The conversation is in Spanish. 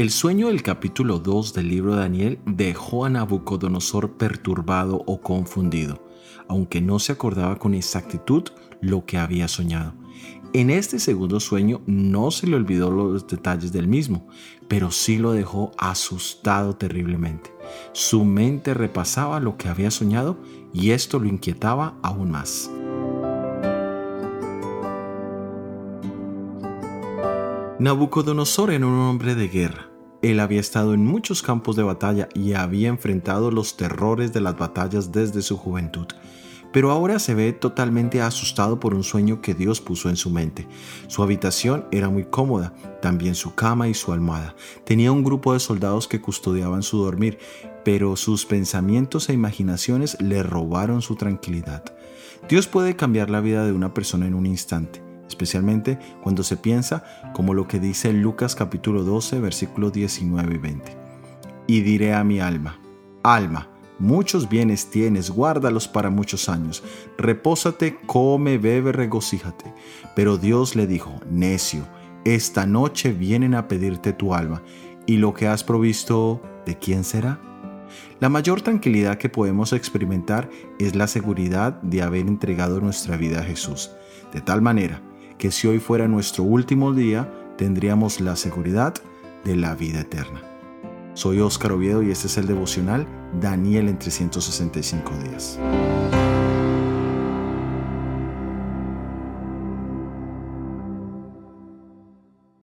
El sueño del capítulo 2 del libro de Daniel dejó a Nabucodonosor perturbado o confundido, aunque no se acordaba con exactitud lo que había soñado. En este segundo sueño no se le olvidó los detalles del mismo, pero sí lo dejó asustado terriblemente. Su mente repasaba lo que había soñado y esto lo inquietaba aún más. Nabucodonosor era un hombre de guerra. Él había estado en muchos campos de batalla y había enfrentado los terrores de las batallas desde su juventud. Pero ahora se ve totalmente asustado por un sueño que Dios puso en su mente. Su habitación era muy cómoda, también su cama y su almohada. Tenía un grupo de soldados que custodiaban su dormir, pero sus pensamientos e imaginaciones le robaron su tranquilidad. Dios puede cambiar la vida de una persona en un instante especialmente cuando se piensa como lo que dice Lucas capítulo 12, versículos 19 y 20. Y diré a mi alma, alma, muchos bienes tienes, guárdalos para muchos años, repósate, come, bebe, regocíjate. Pero Dios le dijo, necio, esta noche vienen a pedirte tu alma, y lo que has provisto, ¿de quién será? La mayor tranquilidad que podemos experimentar es la seguridad de haber entregado nuestra vida a Jesús, de tal manera que si hoy fuera nuestro último día, tendríamos la seguridad de la vida eterna. Soy Óscar Oviedo y este es el devocional Daniel en 365 días.